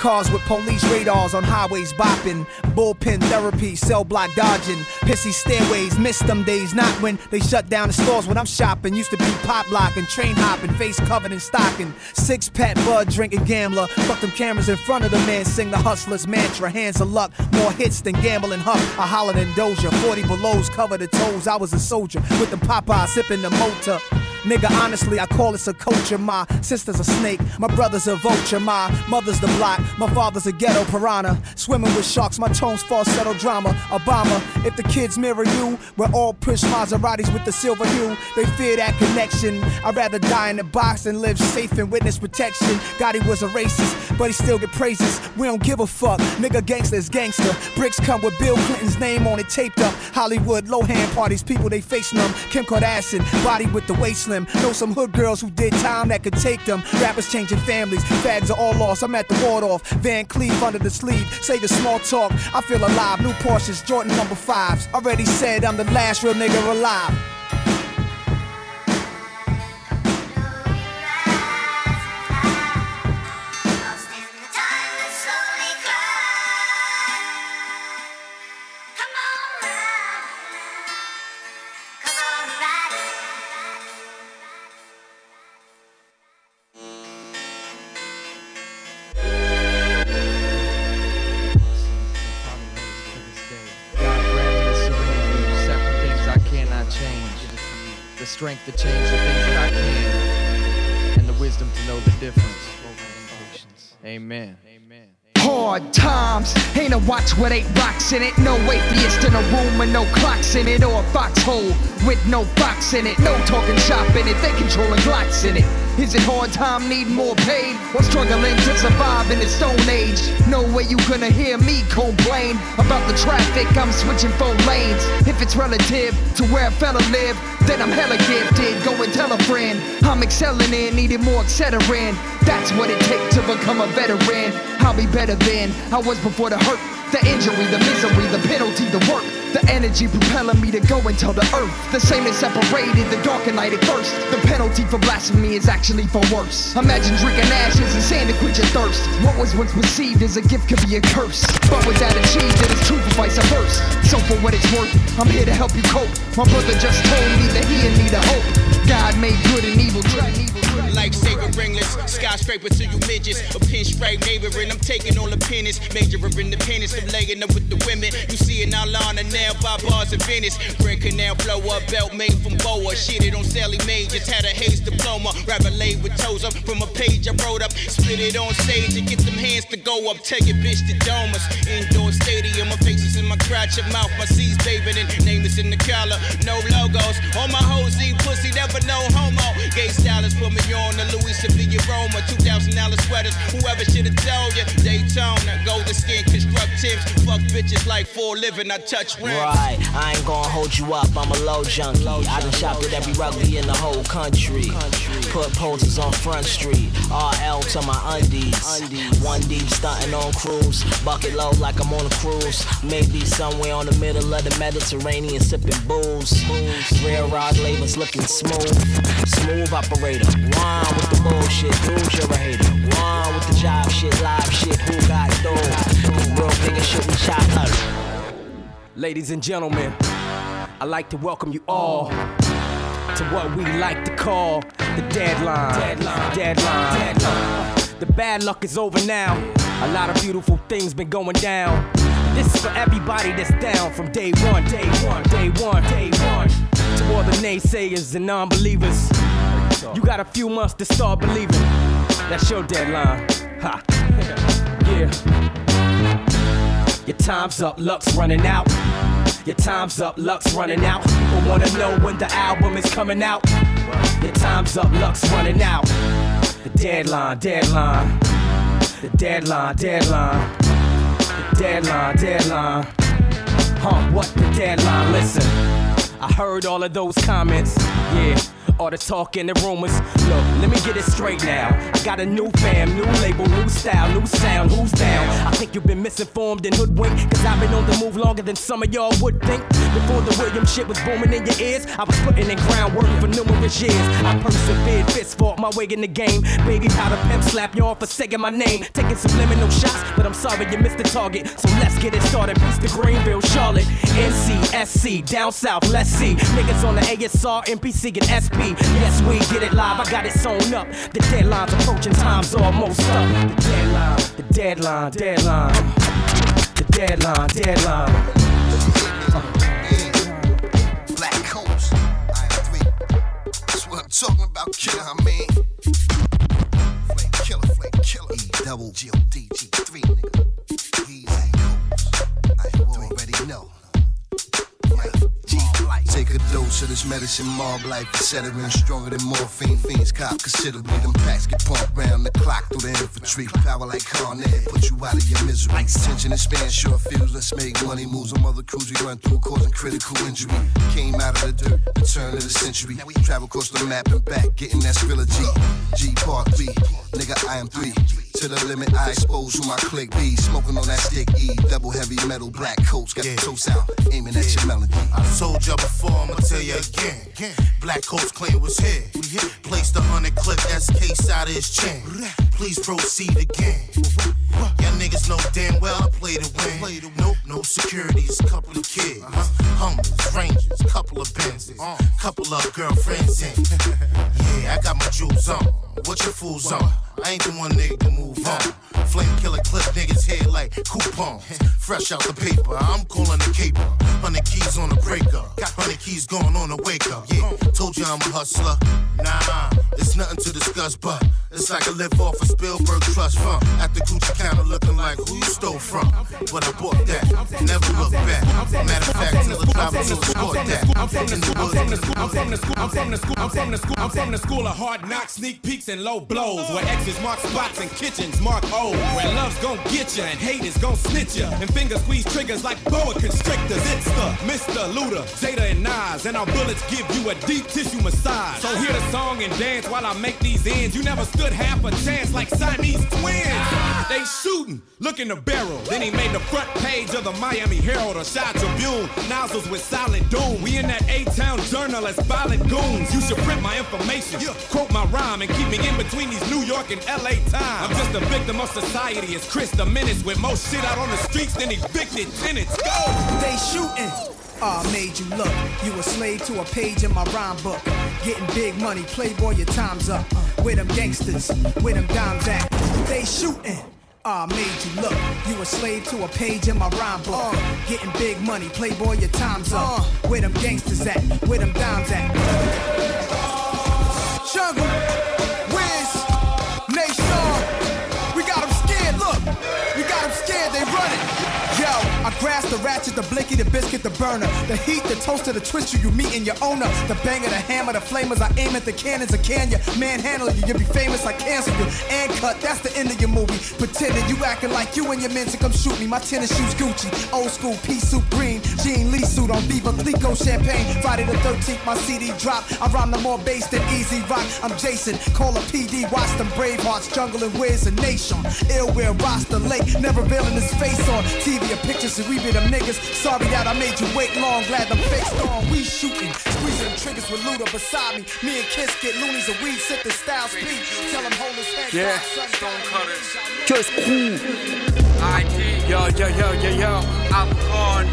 Cars with police radars on highways bopping. Bullpen therapy, cell block dodging. Pissy stairways, miss them days. Not when they shut down the stores when I'm shopping. Used to be pop locking, train hopping, face covered in stocking. Six pack bud drinking gambler. Fuck them cameras in front of the man. Sing the hustler's mantra. Hands of luck. More hits than gambling huck. I hollered in Doja. 40 belows cover the toes. I was a soldier with the Popeye sipping the motor. Nigga, honestly, I call this a culture. My sister's a snake, my brother's a vulture, my mother's the block, my father's a ghetto piranha. Swimming with sharks, my tones falsetto drama. Obama, if the kids mirror you, we're all push Maseratis with the silver hue. They fear that connection. I'd rather die in the box than live safe in witness protection. Gotti was a racist, but he still get praises. We don't give a fuck. Nigga, gangsta gangster. Bricks come with Bill Clinton's name on it taped up. Hollywood, low hand parties, people they face numb. Kim Kardashian, body with the waist slim. Know some hood girls who did time that could take them. Rappers changing families, fags are all lost. I'm at the ward off. Van Cleef under the sleeve. Say the small talk, I feel alive. New Porsches, Jordan number fives. Already said I'm the last real nigga alive. Strength to change the things that I can, and the wisdom to know the difference. Amen. Hard times, ain't a watch with eight rocks in it. No atheist in a room with no clocks in it, or a foxhole with no box in it. No talking shop in it, they controlling glocks in it. Is it hard time, need more pain? Or struggling to survive in the stone age? No way you gonna hear me complain about the traffic, I'm switching four lanes. If it's relative to where a fella live, then I'm hella gifted. Go and tell a friend, I'm excelling in, needing more Excedrin. That's what it takes to become a veteran. I'll be better than I was before the hurt, the injury, the misery, the penalty, the work. The energy propelling me to go and tell the earth. The same that separated the dark and light at first. The penalty for blasphemy is actually for worse. Imagine drinking ashes and sand to quench your thirst. What was once perceived as a gift could be a curse. But with that achieved, it is true for vice versa. So for what it's worth, I'm here to help you cope. My brother just told me that he in need of hope. God made good and evil good. Lifesaver ringless, skyscraper to you midgets. A pinch pinstripe neighboring, I'm taking all the pennies. Majoring the pennies, I'm laying up with the women. You see it now, Lana, now by bars in Venice. Grand Canal blow up, belt made from Boa. Shit it on Sallie Mae, just had a haze diploma. Rapper laid with toes up from a page I wrote up. Split it on stage and get them hands to go up. Take it, bitch, to Domus. Indoor stadium, my face is my crotch, your mouth, my C's bathing in. Name is in the collar, no logos. All my hoes eat pussy, never no homo. Gay stylists put me on the Louis Sevilla Roma. $2,000 sweaters, whoever should have told you. Daytona, golden skin, constructives. Fuck bitches like for living, I touch rims. Right, I ain't gonna hold you up, I'm a low junkie. I done shopped at every rugby in the whole country. Put posters on Front Street, RL to my undies. One deep stunting on cruise, bucket low like I'm on a cruise. Maybe somewhere on the middle of the Mediterranean sipping booze. Real rod labels looking smooth, smooth operator. One with the bullshit, who's you're hater? One with the job shit, live shit, who got? Real bigger shit, we chop up. Ladies and gentlemen, I'd like to welcome you all to what we like to call the deadline. Deadline. Deadline. deadline. The bad luck is over now. A lot of beautiful things been going down. This is for everybody that's down from day one, day one, day one, day one. To all the naysayers and non-believers, you got a few months to start believing. That's your deadline. Ha. yeah. Your time's up, luck's running out. Your time's up, luck's running out. People wanna know when the album is coming out. Your time's up, luck's running out. The deadline, deadline. The deadline, deadline. Deadline, deadline. Huh, what the deadline? Listen, I heard all of those comments. Yeah. All the talk and the rumors. Look, let me get it straight now. I got a new fam, new label, new style, new sound, who's down? I think you've been misinformed and hoodwinked, cause I've been on the move longer than some of y'all would think. Before the William shit was booming in your ears, I was putting in groundwork for numerous years. I persevered, fist fought my way in the game. Baby powder pimp slap y'all for saying my name. Taking subliminal shots, but I'm sorry you missed the target. So let's get it started. Peace to Greenville, Charlotte, NC, SC, down south, let's see. Niggas on the ASR, MPC, and SP. Yes, we get it live, I got it sewn up. The deadline's approaching, time's almost up. The deadline, the deadline, deadline. The deadline, deadline. Black coats, I am three. That's what I'm talking about, killer, I mean. Killer, killer. E double G O D G Of this medicine, mob life, etc. Stronger than morphine, fiends cop considerably. Them packs get pumped round the clock through the infantry. Power like Con Ed, put you out of your misery. Tension and span, short fuse, let's make money moves. On mother crews we run through, causing critical injury. Came out of the dirt, the turn of the century. Now we Travel across the map and back, getting that Skrilla G. G Part 3, nigga, I am 3. To the limit, I expose who my click be. Smoking on that stick E, double heavy metal, black coats, got the toast out, aiming at your melody. I told you before, I'ma tell you again. Black Coats claim was here. Placed a hundred clip SK side of his chin. Please proceed again. Y'all niggas know damn well I play to win. Nope, no securities, couple of kids. Hummers, Rangers, couple of Benzes, couple of girlfriends in. Yeah, I got my jewels on. What your fools on? I ain't the one nigga to move on. Flame killer clip niggas head like coupons. Fresh out the paper, I'm calling the caper. Hundred keys on the breaker. got Hundred keys going on the wake up. Yeah, told you I'm a hustler. Nah, it's nothing to discuss, but it's like I live off a Spielberg trust fund. At the Gucci counter looking like who you stole from. But I bought that, never look back. Matter of fact, till the driver till that. I'm from the school. I'm from the school. I'm from the school. I'm from the school. I'm from the school. Of hard knocks, sneak peeks, and low blows. Where X's mark spots and kitchens mark oh, O's. Where love's gon' get ya and hate is gon' snitch ya. And finger squeeze triggers like boa constrictors. It's the Mr. Luda, Jada, and Nas. And our bullets give you a deep tissue massage. So hear the song and dance while I make these ends. You never stood half a chance like Siamese twins. They shooting, look in the barrel. Then he made the front page of the Miami Herald or Shot Tribune. Nozzles with silent doom. We in that A-Town journal as violent goons. You should print my information, quote my rhyme, and keep me in between these New York and LA times. I'm just a victim of society. It's Chris the Menace with more shit out on the streets than evicted tenants. Go! They shooting. Ah, made you look. You a slave to a page in my rhyme book. Getting big money, playboy, your time's up. With them gangsters, with them dimes at. They shooting. Ah, made you look. You a slave to a page in my rhyme book. Getting big money, playboy, your time's up. Where them gangsters at? Where them dimes at? The ratchet, the blicky, the biscuit, the burner. The heat, the toaster, the twister, you meet in your owner. The banger, the hammer, the flamers. I aim at the cannons, I can ya. Manhandle you, you'll be famous, I cancel you. And cut, that's the end of your movie. Pretending you acting like you and your men to come shoot me. My tennis shoes Gucci, old school pea soup green. Jean Lee suit on Veuve Clicquot champagne. Friday the 13th, my CD drop. I rhyme the more bass than easy rock. I'm Jason, call a PD, watch them Bravehearts, jungle and Wiz and Nashawn. Ill will roster late, never revealing his face on TV or pictures, and we be them niggas. Sorry that I made you wait long, glad them fakes gone. We shooting, squeezing them triggers with Luda beside me. Me and Kiss get loonies and we sit the style speak. Tell him hold his head. Yeah. down, Stone. Cutters. Just cool. ID. Yo, yo, yo, yo, yo. I'm gone.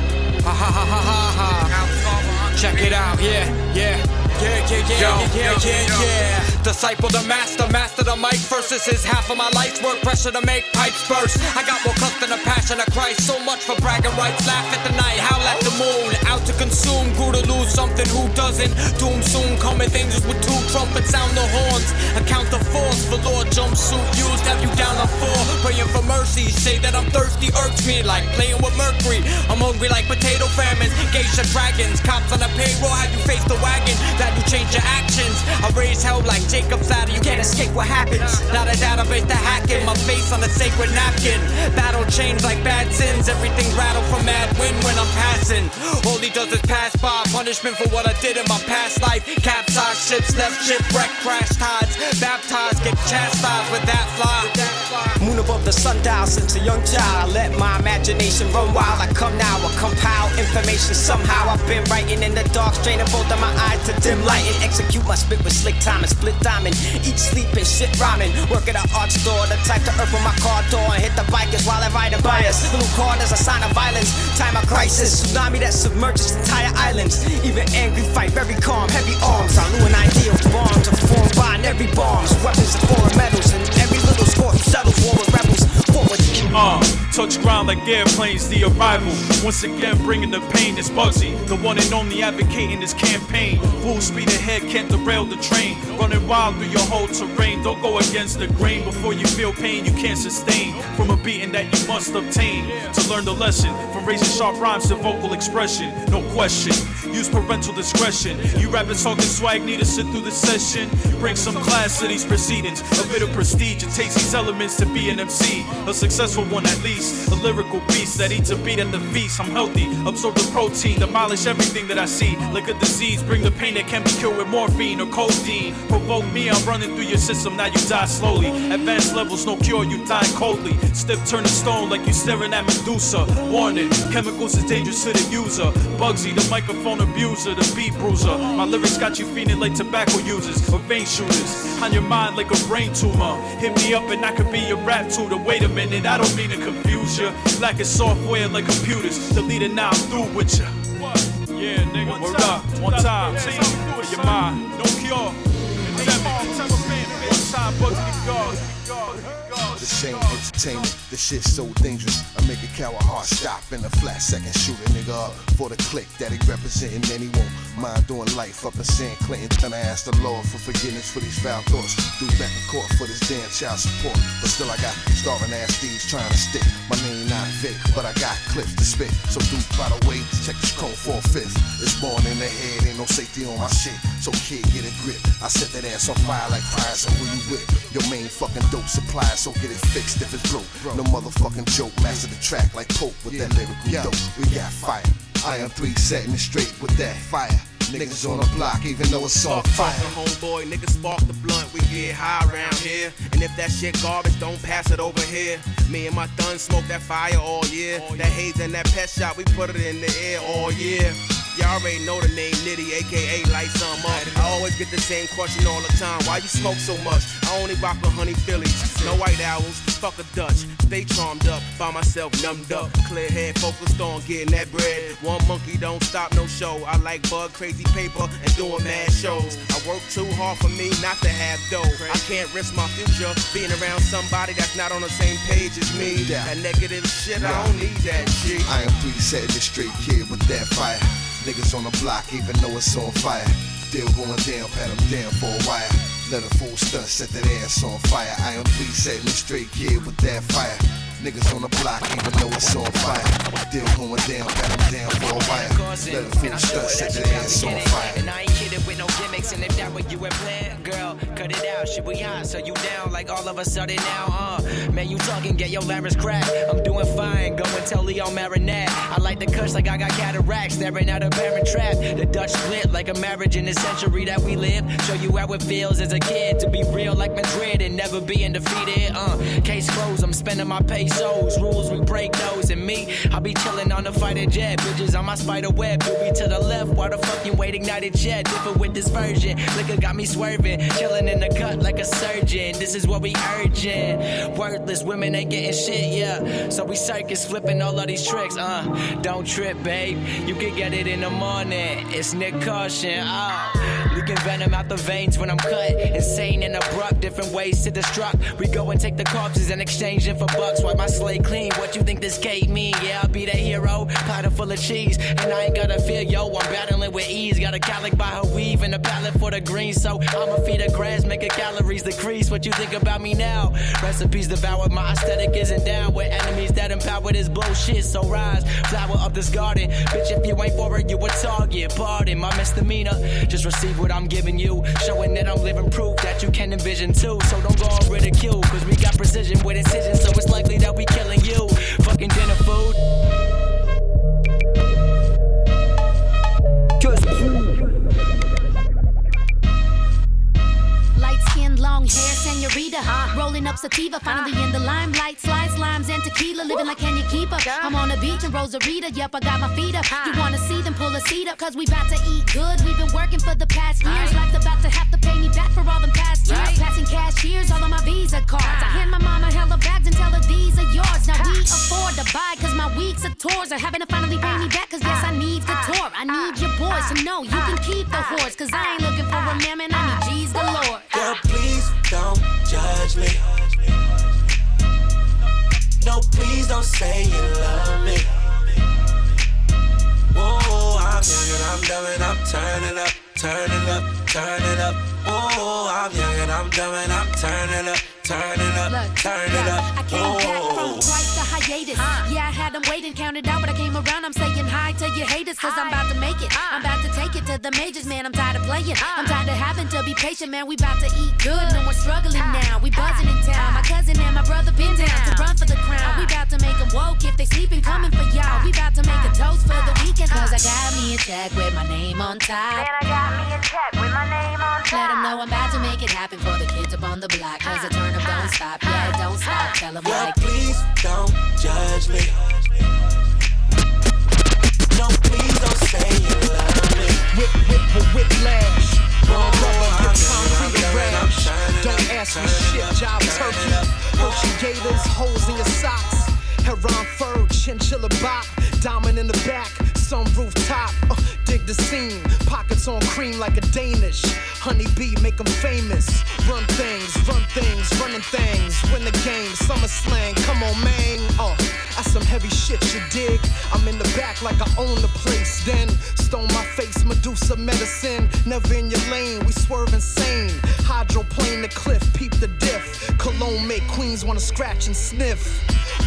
Ha ha ha ha ha ha. Check it out, yeah, yeah. Yeah, yeah, yeah, Yo, yeah, yeah, yo, yeah, yo. yeah. Disciple the master, master the mic. This is half of my life's work. Pressure to make pipes burst. I got more cuff than a passion of Christ. So much for bragging rights. Laugh at the night, howl at the moon. Out to consume, grew to lose something. Who doesn't? Doom soon coming. Angels with two trumpets sound the horns. Account the force for Lord jumpsuit used. Have you down on four? Praying for mercy. Say that I'm thirsty irks me like playing with mercury. I'm hungry like potato famines, geisha dragons. Cops on the payroll, have you face the wagon? That you change your actions. I raise hell like Jacob's ladder, you can't escape what happens. Not a database to hack in, my face on a sacred napkin. Battle chains like bad sins, everything rattle from mad wind when I'm passing. All he does is pass by, punishment for what I did in my past life. Capsized ships, left shipwreck, crash tides. Baptized, get chastised with that fly. Moon above the sundial since a young child. Let my imagination run wild. I come now, I compile information somehow. I've been writing in the dark, straining both of my eyes to dim light and execute my spit with slick time and split diamond. Eat, sleep, and shit rhyming. Work at an art store, the type to open my car door and hit the bikers while I ride a bias. Blue card is a sign of violence, time of crisis. Tsunami that submerges entire islands. Even angry fight, very calm, heavy arms. I lure an idea of bombs are formed by every bombs. Weapons of foreign metals, and every little score settles war with rebels. Uh, touch ground like airplanes, the arrival. Once again, bringing the pain is Bugsy, the one and only advocating this campaign. Full speed ahead, can't derail the train. Running wild through your whole terrain. Don't go against the grain before you feel pain you can't sustain. From a beating that you must obtain to learn the lesson. From raising sharp rhymes to vocal expression, no question. Use parental discretion. You rappers talking swag, need to sit through the session. Bring some class to these proceedings, a bit of prestige. It takes these elements to be an MC, a successful one at least. A lyrical beast that eats a beat at the feast. I'm healthy, absorb the protein, demolish everything that I see. Like a disease, bring the pain that can be cured with morphine or codeine. Provoke me, I'm running through your system, now you die slowly. Advanced levels, no cure, you die coldly. Stiff turn to stone like you staring at Medusa. Warning, chemicals is dangerous to the user. Bugsy, the microphone abuser, the beat bruiser. My lyrics got you feeling like tobacco users or vein shooters. On your mind like a brain tumor. Hit me up and I could be your rap tutor. Wait a minute, I don't mean to confuse you. Lacking software like computers. Delete it now, I'm through with ya. Yeah, nigga, word up. One time, see, for your mind. No cure. One time, Bugsy God. This ain't entertainment, this shit's so dangerous. I make a coward heart stop in a flat second. Shoot a nigga up for the click that he representing. And he won't mind doing life up in San Clinton. Gonna ask the Lord for forgiveness for these foul thoughts. Do back in court for this damn child support. But still, I got starving ass thieves trying to stick. My name not Vic, but I got clips to spit. So, dude, by the way, check this code for a fifth. It's born in the head, ain't no safety on my shit. So, kid, get a grip. I set that ass on fire like fire, so who you with? Your main fucking dope supply, so get it fixed if it's broke. No motherfucking joke, master the track like Pope with that lyrical dope. We got fire. I am three setting it straight with that fire. Niggas on the block, even though it's on fire. homeboy, niggas spark the blunt, we get high around here. And if that shit garbage, don't pass it over here. Me and my thun smoke that fire all year. That haze and that pet shot, we put it in the air all year. Y'all already know the name Nitty, aka Light Some Up. I always get the same question all the time. Why you smoke so much? I only rock with honey Phillies. No white owls, fuck a Dutch. Stay charmed up, by myself, numbed up. Clear head, focused on getting that bread. One monkey don't stop no show. I like bug, crazy paper, and doing mad shows. I work too hard for me not to have dough. I can't risk my future being around somebody that's not on the same page as me. That negative shit, I don't need that shit. I am three setting it straight kid with that fire. Niggas on the block, even though it's on fire. Still going down, pat them down for a while. Let a fool stunt, set that ass on fire. I am three setting it straight kid with that fire. Niggas on the block, even though it's on fire. Still going down, pat them down for a while. Let a fool stunt, set that ass on fire. And I ain't kidding with no gimmicks. And if that what you planned, girl, cut it out. Shit, we hot, so you down like all of a sudden now, uh. Man, you talking, get your larynx cracked. I'm doing fine, go and tell Leo Marinette. I like the cuss like I got cataracts, staring at a parent trap. The Dutch split like a marriage in the century that we live. Show you how it feels as a kid to be real like Madrid and never being defeated, uh. Case closed, I'm spending my pesos. Rules, we break those. And me, I'll be chilling on the fighter jet. Bitches on my spider web. Be to the left, why the fuck you wait ignited jet? Different with this version. Liquor got me swerving. Chilling in the cut like a surgeon. This is what we urging. Worthless women ain't getting shit, yeah. So we circus flipping all of these tricks, uh. Don't trip, babe. You can get it in the morning. It's Nick Caution. Leave Leaking venom out the veins when I'm cut. Insane and abrupt, different ways to destruct. We go and take the corpses and exchange them for bucks. Wipe my slate clean. What you think this gate mean? Yeah, I'll be the hero. Full of cheese. And I ain't gotta feel, yo, I'm battling with ease. Got a calic by her weave and a palette for the green. So I'ma feed her grass, make her calories decrease. What you think about me now? Recipes devour, my aesthetic isn't down with enemies that empower this bullshit. So rise, flower up this garden. Bitch, if you ain't for it, you a target. Pardon my misdemeanor. Just receive what I'm giving you. Showing that I'm living proof that you can envision too. So don't go on ridicule, cause we got precision with incision. So it's likely that we killing you. Fucking dinner food. Long hair, senorita. Rolling up sativa, finally in the limelight. Slides, limes, and tequila. Living like can you keep up? I'm on the beach in Rosarito. Yep, I got my feet up. You wanna see them pull a seat up? Cause we bout to eat good. We've been working for the past years. Life's about to have to pay me back for all them past years. Passing cashiers, all of my Visa cards. I hand my mama hella bags and tell her these are yours. Now we afford to buy cause my weeks of tours are having to finally pay me back. Cause yes, I need the tour. I need your boys to know you can keep the horse. Cause I ain't looking for a mammon, I need G's galore. Girl, please don't judge me. No, please don't say you love me. Whoa, I'm young and I'm dumb and I'm turning up, turning up, turning up. Whoa, I'm young and I'm dumb and I'm turning up, turning up, turning up. I came back from quite the hiatus. Yeah, I had them waiting, counted out, but I came around. I'm saying hi to your haters, cause I'm about to make it. I'm about to take it to the majors, man. I'm tired of playing. I'm tired of having to be patient, man. We about to eat good. No more struggling now. We buzzing in town. My cousin and my brother been down to run for the crown. We about to make them woke if they sleeping, coming for y'all. We about to make a toast for the weekend, cause I got me a check with my name on top. Man, I got me a check with my name on top. Let them know I'm about to make it happen for the kids up on the block, cause the turn up don't stop. Yeah, it don't stop. Tell them Girl, like. please don't judge me. No, please don't say you love me. Whip, whip, for whiplash. Raw rubber, get concrete rash. Don't ask me shit, job turkey. Hershey gators, holes in your socks. Heron fur, chinchilla bop. Diamond in the back, sunroof top. Uh, dig the scene, on cream like a Danish. Honeybee, make 'em famous. Run things, run things, running things. Win the game, summer slang. Come on, man. Uh, that's some heavy shit you dig. I'm in the back like I own the place. Then stone my face, Medusa medicine. Never in your lane, we swerve insane. Hydroplane the cliff, peep the diff. Cologne make queens wanna scratch and sniff.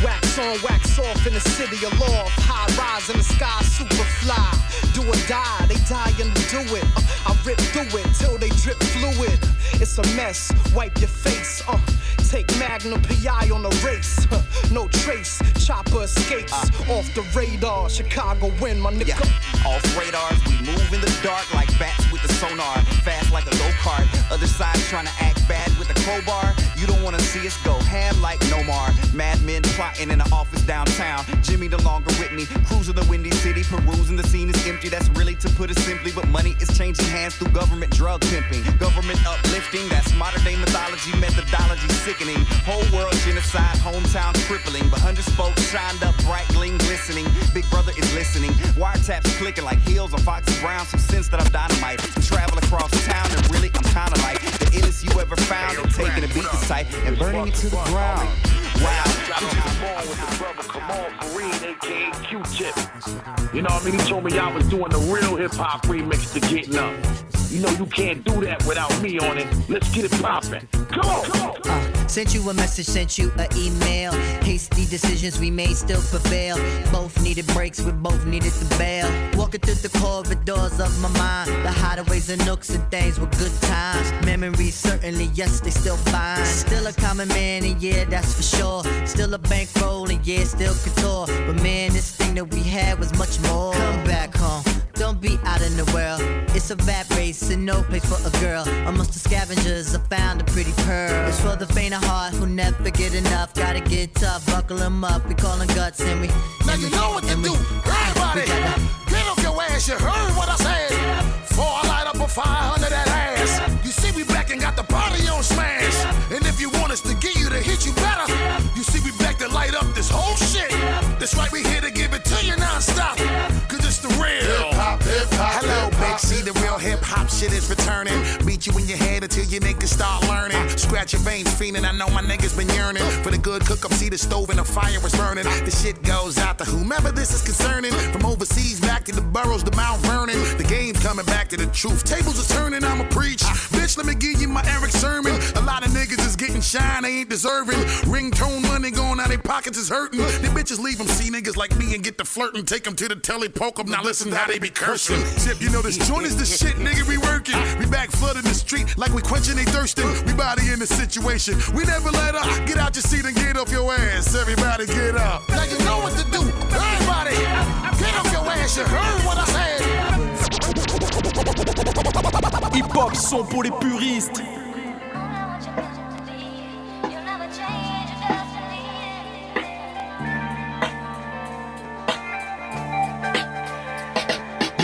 Wax on, wax off in the city of loft. High rise in the sky, super fly. Do or die, they die dying to do it. Uh, I rip through it till they drip fluid. It's a mess, wipe your face. Uh, take Magnum PI on the race. Huh, no trace, chopper escapes off the radar. Chicago win, my nigga. Off radars, we move in the dark like bats with the sonar. Fast like a go kart. Other side trying to act bad with a crowbar. You don't wanna see us go ham like Nomar. Mad men plotting in the office downtown. Jimmy the longer with me. Cruising the windy city, perusing the scene is empty. That's really to put it simply. But money is changing hands through government drug pimping. Government uplifting, that's modern day mythology, methodology sickening. Whole world genocide, hometown crippling. But hundred spokes shined up, bright gleam glistening. Big brother is listening. Wiretaps clicking like heels on Foxy Brown. Some sense that I'm dynamite. Travel across town and really I'm kinda like the illest you ever found. And taking a beat to sight and burning it to the ground. Wow. aka Q-Tip. You know what I mean? He told me I was doing the real hip hop remix to Getting Up. You know you can't do that without me on it. Let's get it poppin'. Uh, sent you a message, sent you an email. Hasty decisions we made still prevail. Both needed breaks, we both needed the bail. Walking through the corridors of my mind. The hideaways and nooks and things were good times. Memories certainly, yes, they still fine. Still a common man, and yeah, that's for sure. Still a bankroll, and yeah, still couture. But man, this thing that we had was much more. Come back home. Don't be out in the world. It's a rap race and no place for a girl. Amongst the scavengers, I found a pretty pearl. It's for the faint of heart who never get enough. Gotta get tough, buckle 'em up. We call call 'em guts and we. Now you know what to do. Everybody, get off your ass. You heard what I said. Before I light up a fire under that ass. You see, we back and got the party on smash. And if you want us to get you to hit you better, you see, we back to light up this whole shit. That's right, we here to give it to you non-stop. Cause it's the real. Podcast. The real hip hop shit is returning. beat you in your head until your niggas start learning. Scratch your veins, fiending. I know my niggas been yearning for the good cook up. See the stove and the fire is burning. The shit goes out to whomever this is concerning. From overseas back to the boroughs, the Mount Vernon. The game's coming back to the truth. Tables are turning, I'ma preach. Bitch, let me give you my Erick Sermon. A lot of niggas is getting shine, they ain't deserving. Ringtone money going out their pockets is hurting. The bitches leave them see niggas like me and get the flirting. Take them to the telly, poke them. Now listen how they be cursing. Tip, you know this joint is the shit, nigga. We working. We back flooding the street like we quenching they thirsting. We body in the situation. We never let up. Get out your seat and get off your ass. Everybody get up. Now you know what to do. Everybody, get off your ass. You heard what I said. Hip hop son pour les puristes.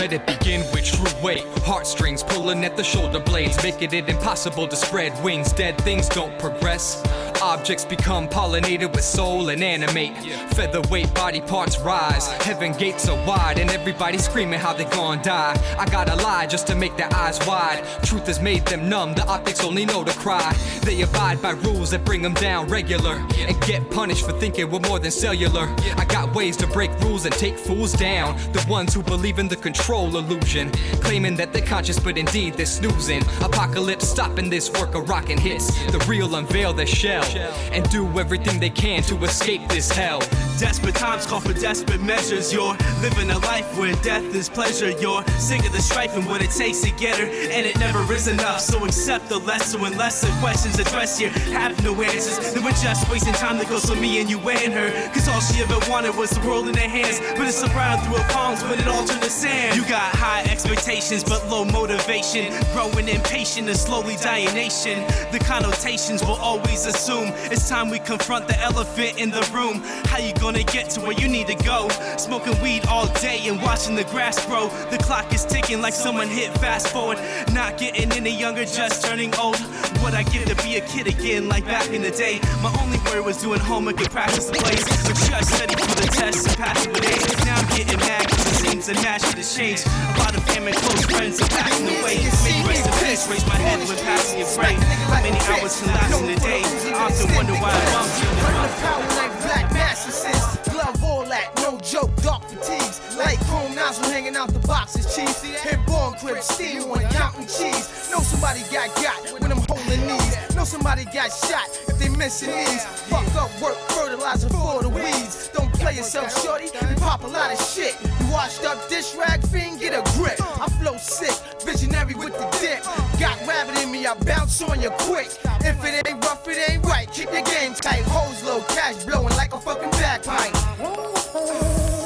Let it begin with true weight. Heartstrings pulling at the shoulder blades, making it impossible to spread wings. Dead things don't progress. Objects become pollinated with soul and animate. Featherweight body parts rise. Heaven gates are wide, and everybody screaming how they gon' die. I gotta lie just to make their eyes wide. Truth has made them numb, the optics only know to cry. They abide by rules that bring them down regular and get punished for thinking we're more than cellular. I got ways to break rules and take fools down. The ones who believe in the control illusion, claiming that they're conscious, but indeed they're snoozing. Apocalypse stopping this work of rockin' hits. The real unveil their shell and do everything they can to escape this hell. Desperate times call for desperate measures. You're living a life where death is pleasure. You're sick of the strife and what it takes to get her, and it never is enough. So accept the lesser when lesser questions addressed here have no answers. Then we're just wasting time that goes for me and you and her. Cause all she ever wanted was the world in her hands. But it's around through her palms when it all turned to sand. You got high expectations but low motivation. Growing impatient and slowly dying nation. The connotations will always assume it's time we confront the elephant in the room. How you gonna get to where you need to go? Smoking weed all day and watching the grass grow. The clock is ticking like someone hit fast forward. Not getting any younger, just turning old. What I give to be a kid again, like back in the day. My only worry was doing homework and practice the plays. But just study for the tests and passing with A's. Now I'm getting mad cause it seems a match to change. A lot of family, close friends are passing away. Many raise the fist, raise my head when passing your brain. How many hours can last in a day? I often wonder why I'm you. Bring the power like black mattresses. Glove all that, no joke, dark fatigues. Like chrome nozzle hanging out the boxes, cheese. Hit born crib, steam on counting cheese. Know somebody got got when I'm holding knees. Know somebody got shot if they missing these. Fuck up work, fertilizer for the weeds. Don't play yourself, shorty. You pop a lot of shit. You washed up dish rag fiend, get a grip. I flow sick, visionary with the dip. Got rabbit in me, I bounce on you quick. If it ain't rough, it ain't right. Keep your game tight. Hoes low, cash blowing like a fucking bagpipe.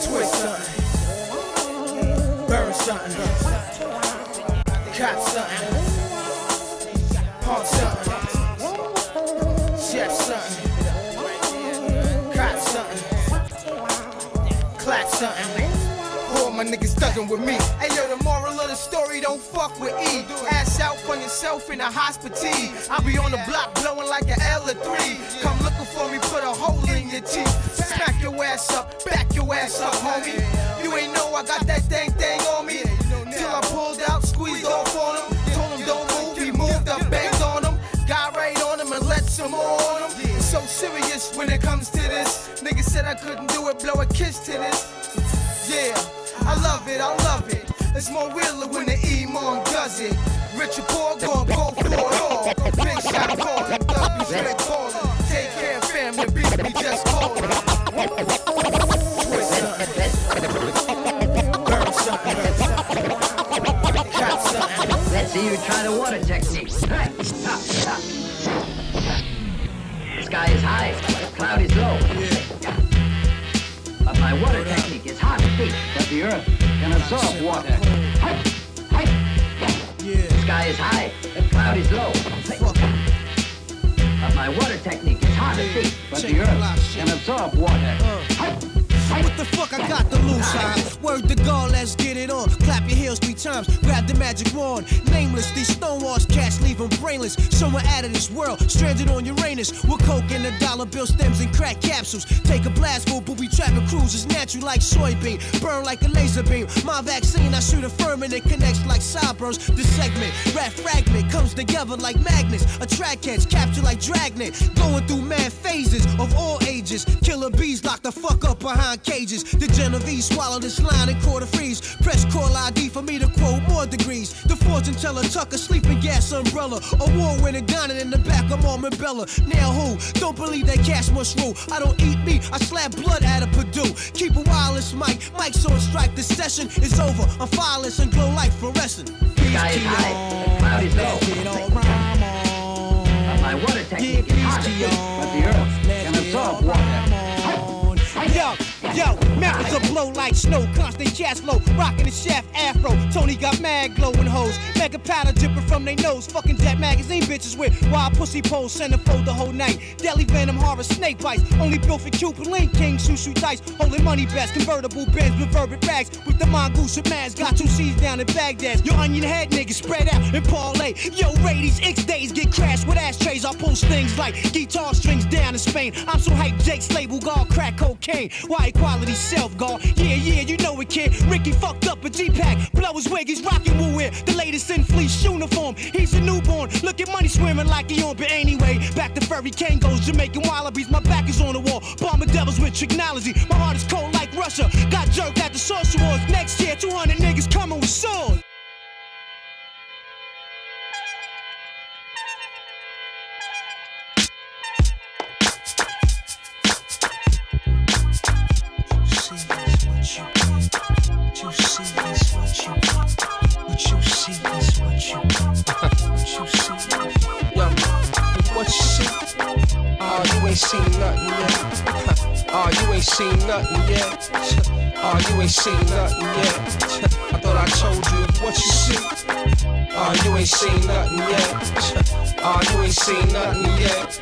Twist something. Burn something. Cop something. My niggas thuggin' with me. Hey yo, the moral of the story, don't fuck with E. Ass out for yourself in a hospital. I be on the block blowing like an L or three. Come looking for me, put a hole in your teeth. Smack your ass up, back your ass up, homie. You ain't know I got that thing thing on me. Till I pulled out, squeezed off on him. Told him don't move, he moved up, banged on him. Got right on him and let some more on him. So serious when it comes to this. Nigga said I couldn't do it, blow a kiss to this. Yeah, I love it, I love it. It's more realer when the Imam does it. Rich or poor, gon' go for it all. Big shot callin', W straight callin'. Take care of family, beat me just callin'. Twist something. Burn something. Let's see you try the water technique. Sky is high, cloud is low. My water technique is hot feet. But the earth can absorb water. Hey. Sky is high, the cloud is low. But my water technique is hot feet. But the earth can absorb water. What the fuck I got to lose, huh? Word to God, let's get it on. Clap your heels three times, grab the magic wand. Nameless, these stonewalls cats leave them brainless. Somewhere out of this world, stranded on Uranus. With coke and the dollar bill stems and crack capsules. Take a blast for booby trap Cabin cruise is natural like soybean, burn like a laser beam. My vaccine, I shoot a firm and it connects like sideburns. The segment, rat fragment, comes together like magnets. Attract catch, capture like dragnet. Going through mad phases of all ages. Killer bees locked the fuck up behind cages. The Genovese swallow this line and quarter freeze. Press call ID for me to quote more degrees. The fortune teller tuck a sleeping gas umbrella. Award winning dining in the back of Marmon Bella. Now who? Don't believe that cash must rule. I don't eat meat, I slap blood out of Perdue. Keep a wireless mic, mic's on strike. The session is over. I'm fireless and glow like fluorescent. Sky is high, the cloud is low. But my water technique is hot, but the earth can absorb water. Yo, mountains will blow like snow, constant cash flow, rocking the shaft afro. Tony got mad glowing hoes, mega powder dripping from their nose, fucking Jet magazine bitches with wild pussy poles, centerfold the whole night. Deadly venom, horror, snake bites, only built for Cupid, Link King, shoo shoo dice, holding money best, convertible bins with verbic rags, with the mongoose and mask, got two C's down in Baghdad. Your onion head niggas spread out and parlay. Yo, Radies, X days get crashed with ashtrays. I post things like guitar strings down in Spain. I'm so hyped, Jake's label, guard crack cocaine. Why equality self guard? Yeah, yeah, you know it, kid. Ricky fucked up a G-Pack, blow his wig, he's rocking Wu Wear. The latest in fleece uniform, he's a newborn. Look at money swimming like he on, but anyway, back to furry Kangols, Jamaican Wallabees. My back is on the wall, bomber devils with technology. My heart is cold like Russia. Got jerked at the Source Awards. Next year, 200 niggas coming with swords. Ain't seen nothing yet. Oh, you ain't seen nothing yet. Oh, you ain't seen nothing yet. I thought I told you what you see. Oh, you ain't seen nothing yet. Oh, you ain't seen nothing yet.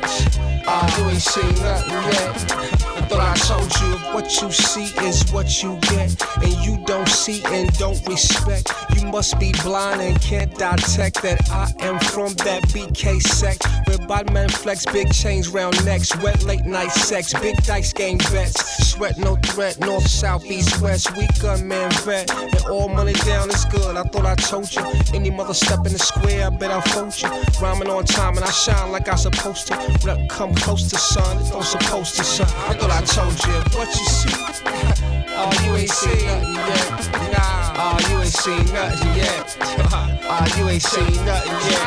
Oh, you ain't seen nothing yet. I thought I told you what you see is what you get, and you don't see and don't respect. You must be blind and can't detect that I am from that BK sect. Where bad men flex, big chains round necks, wet late night sex, big dice game bets. Sweat no threat, north, south, east, west. We gunman vet, and all money down is good. I thought I told you. Any mother step in the square, I bet I'll fold you. Rhyming on time and I shine like I supposed to. When I come close to sun, it don't supposed to sun. I thought I told you what you see. Oh, you ain't seen nothing yet. Nah. Oh, you ain't seen nothing yet. Oh, you ain't seen nothing yet.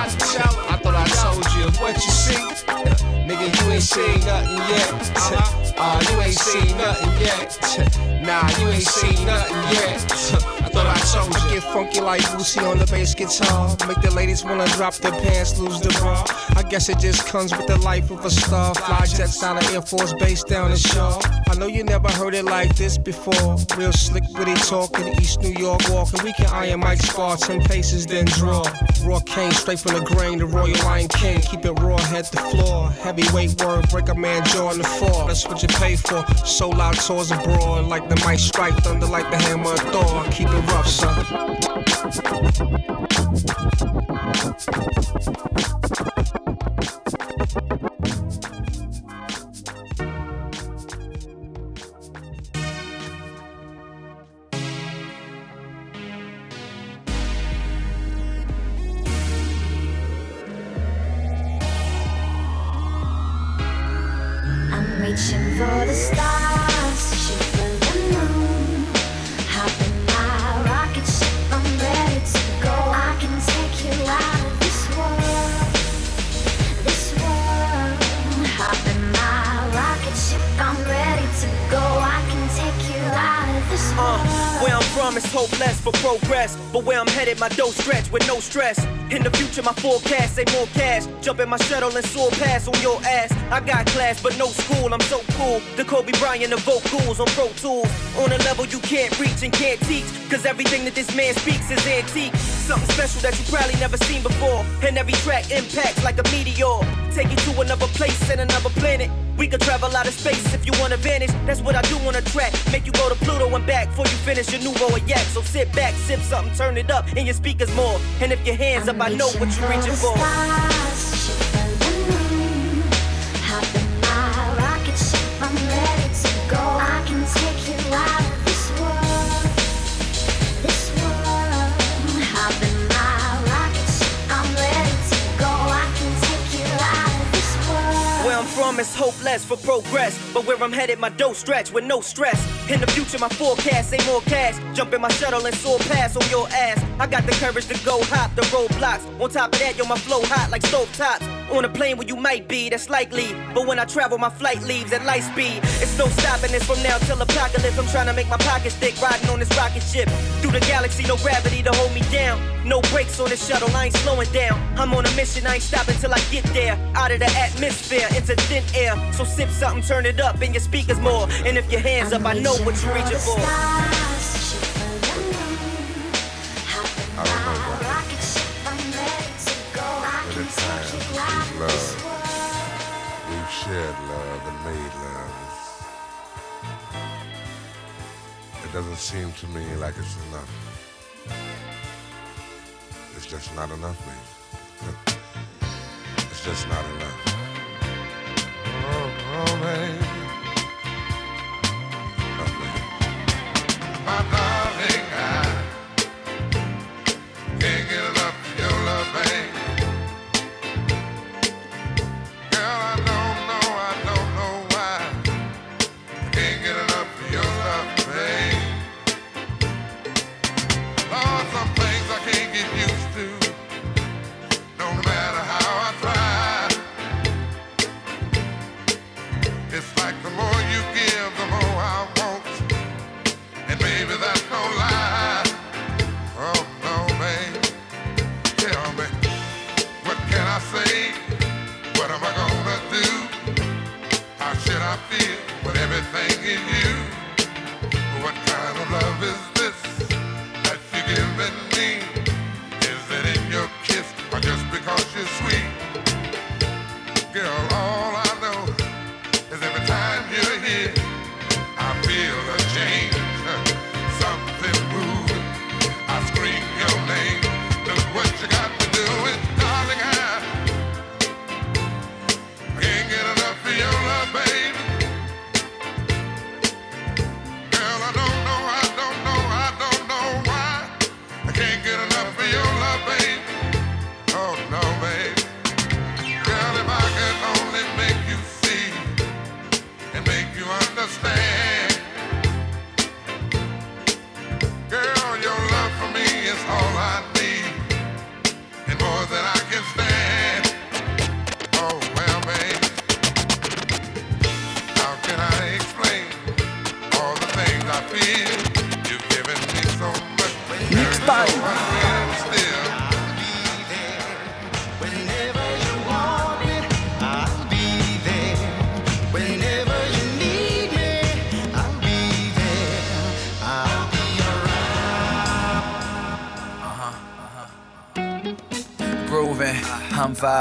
I thought I told you what you see. Nigga, you ain't seen nothing yet. Oh, you ain't seen nothing yet. Nah, you ain't seen nothing yet. I thought I told you. Get funky like Bootsy on the bass guitar. Make the ladies wanna drop their pants, lose the bra. I guess it just comes with the life of a star. Fly jets down the Air Force Base down in Shaw. I know you never heard it like this before. Real slick, witty talking, East New York walking. We can iron Mike spar, 10 paces, then draw. Raw cane, straight from the grain, the Royal Lion King. Keep it raw, head to floor. Heavyweight word, break a man jaw in the fall. That's what you pay for. So loud tours abroad, like the mic strike, thunder like the hammer of Thor. Keep it rough, son. I'm reaching for the stars, From is hopeless for progress. But where I'm headed, my dough stretch with no stress. In the future, my forecast say more cash. Jump in my shuttle and soar past on your ass. I got class, but no school. I'm so cool. The Kobe Bryant of vocals on Pro Tools. On a level you can't reach and can't teach. Cause everything that this man speaks is antique. Something special that you probably never seen before. And every track impacts like a meteor. Take you to another place and another planet. We could travel out of space if you wanna vanish. That's what I do on a track. Make you go to Pluto and back before you finish your new of yak. So sit back, sip something, turn it up, and your speakers more. And if your hands up, I know what you're reaching for. My rocket ship, I'm ready to go. I can take it's hopeless for progress. But where I'm headed, my dough stretch with no stress. In the future, my forecast ain't more cash. Jump in my shuttle and soar past on your ass. I got the courage to go hop the roadblocks. On top of that, yo, my flow hot like stove tops. On a plane where you might be, that's likely. But when I travel, my flight leaves at light speed. It's no stopping this from now till apocalypse. I'm trying to make my pockets thick, riding on this rocket ship. Through the galaxy, no gravity to hold me down. No brakes on this shuttle, I ain't slowing down. I'm on a mission, I ain't stopping till I get there. Out of the atmosphere, into thin air. So sip something, turn it up in your speakers more. And if your hands up, I know what you're reaching for. I don't know, we've we've shared love and made love. It doesn't seem to me like it's enough. It's just not enough, baby. It's just not enough. Oh, oh, baby.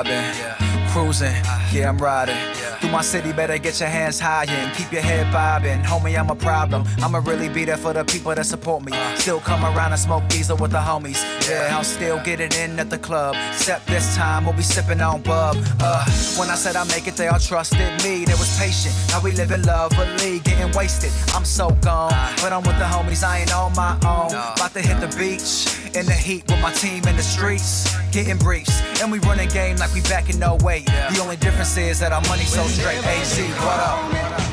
Vibing, cruising, yeah, I'm riding. Through my city, better get your hands high and keep your head bobbing. Homie, I'm a problem. I'ma really be there for the people that support me. Still come around and smoke diesel with the homies. Yeah, I'll still get it in at the club. Except this time, we'll be sipping on bub. Uh, when I said I make it, they all trusted me. They was patient. Now we live in lovely, getting wasted. I'm so gone, but I'm with the homies. I ain't on my own. About to hit the beach in the heat with my team in the streets, getting briefs. And we running game like we back in no way. The only difference is that our money so straight. AZ, what up?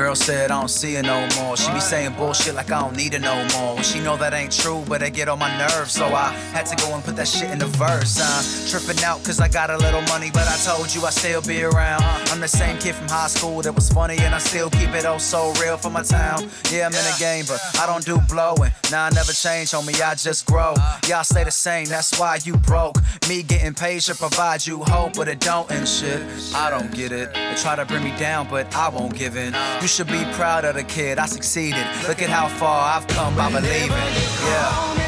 Girl said I don't see her no more. She be saying bullshit like I don't need her no more. When she know that ain't true, but it get on my nerves. So I had to go and put that shit in the verse. I'm tripping out cause I got a little money, but I told you I still be around. I'm the same kid from high school that was funny, and I still keep it oh so real for my town. Yeah, I'm in the game, but I don't do blowing. Nah, I never change, homie, I just grow. Y'all stay the same, that's why you broke. Me getting paid should provide you hope, but it don't and shit. I don't get it. They try to bring me down, but I won't give in. You should be proud of the kid, I succeeded. Look at how far I've come by believing. Yeah.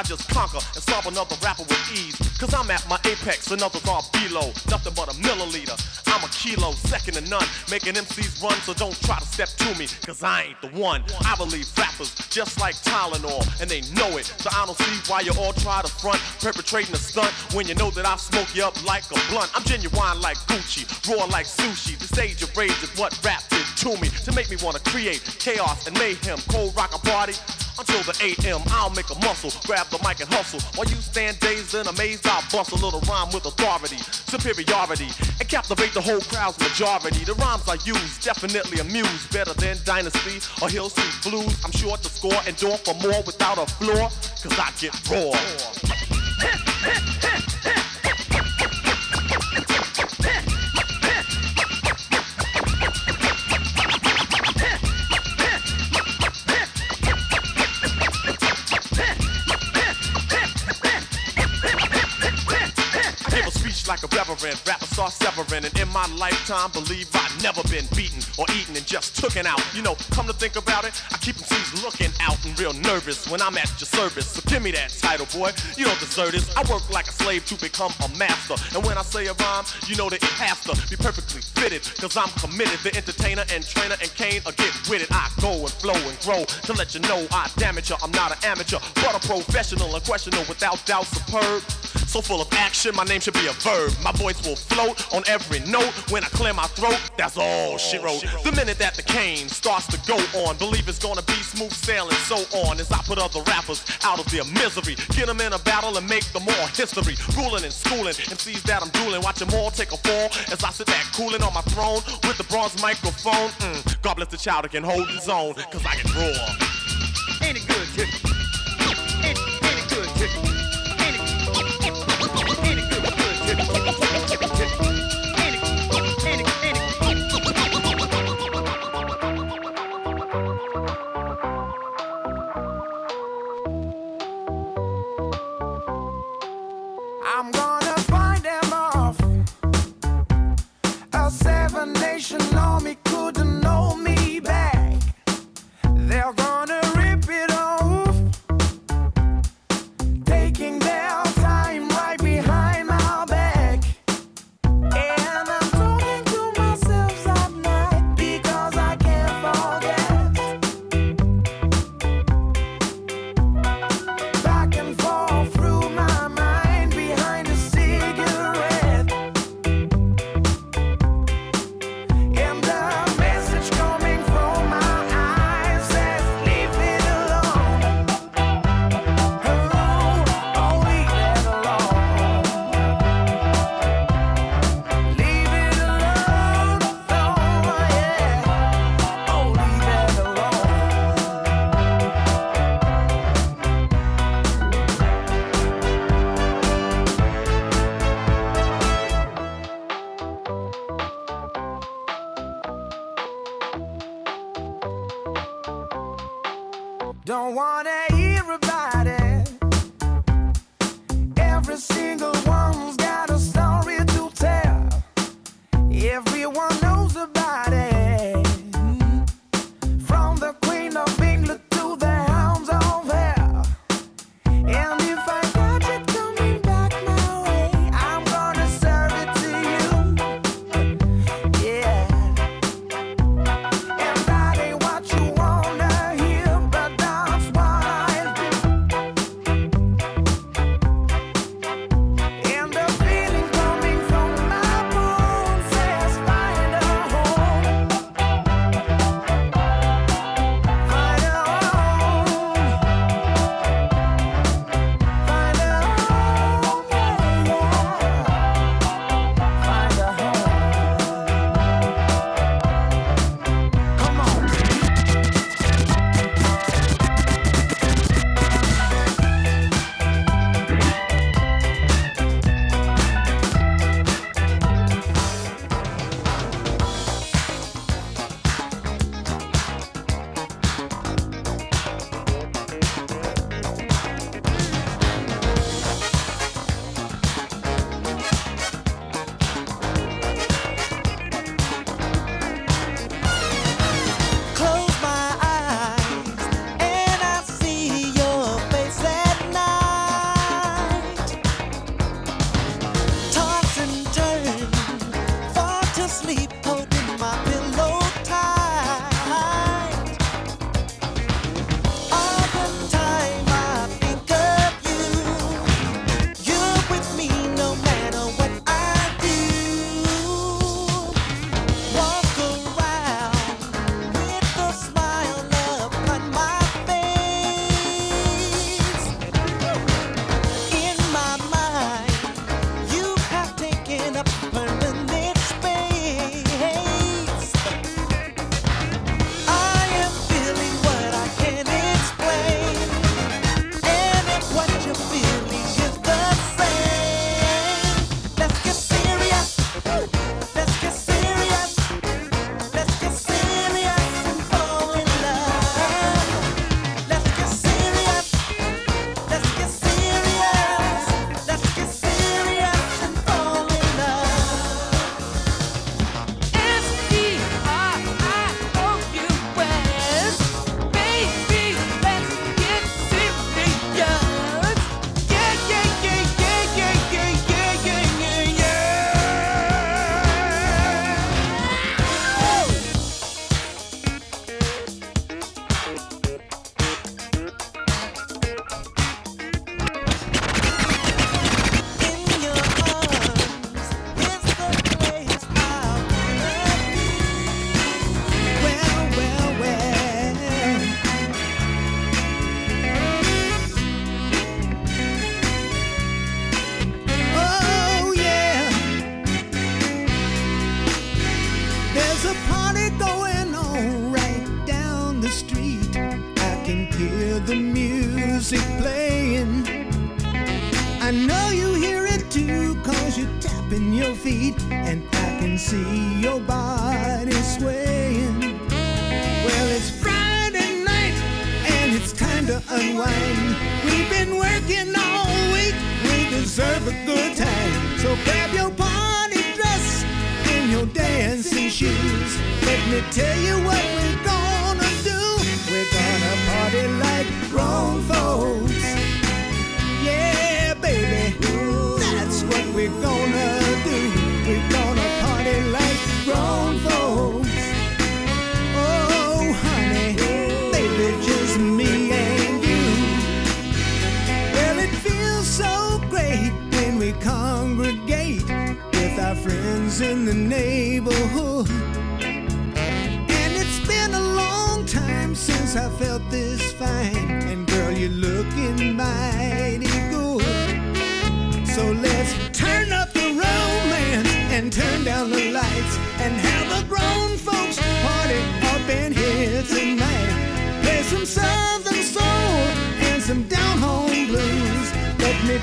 I just conquer and solve another rapper with ease. Cause I'm at my apex, another far below. Nothing but a milliliter. I'm a kilo, second to none. Making MCs run, so don't try to step to me, cause I ain't the one. I believe rappers just like Tylenol, and they know it. So I don't see why you all try to front, perpetrating a stunt when you know that I smoke you up like a blunt. I'm genuine like Gucci, raw like sushi. The stage of rage is what rap did to me, to make me wanna create chaos and mayhem. Cold rock a party, until the AM. I'll make a muscle, grab the mic and hustle. While you stand dazed and amazed, I'll bust a little rhyme with authority, superiority, and captivate the whole crowd's majority. The rhymes I use definitely amuse better than Dynasty or Hill Street Blues. I'm sure to score and door for more without a floor, cause I get raw. veteran. Rappers start severing, and in my lifetime, believe I've never been beaten or eaten and just taken out. You know, come to think about it, I keep MCs looking out and real nervous when I'm at your service. So give me that title, boy. You don't deserve this. I work like a slave to become a master. And when I say a rhyme, you know that it has to be perfectly fitted. Cause I'm committed. The entertainer and trainer and Kane are get with it. I go and flow and grow to let you know I damage you. I'm not an amateur, but a professional, unquestionable, without doubt, superb. So full of action, my name should be a verb. My voice will float on every note when I clear my throat. That's all she wrote. The minute that the Kane starts to go on, believe it's gonna be smooth sailing. So on as I put other rappers out of their misery, get them in a battle and make them more history. Ruling and schooling, MCs that I'm dueling, watch them all take a fall as I sit back cooling on my throne with the bronze microphone. Mm, God bless the child that can hold his own, cause I can roar. Ain't it good, Dick? A seven nation army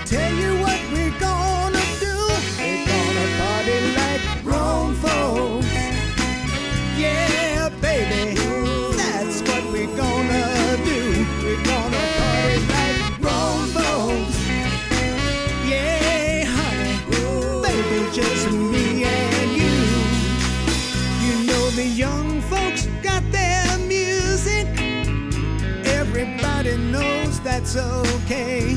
tell you what we're gonna do. We're gonna party like grown folks. Yeah, baby, that's what we're gonna do. We're gonna party like grown folks. Yeah, honey, baby, just me and you. You know the young folks got their music. Everybody knows that's okay.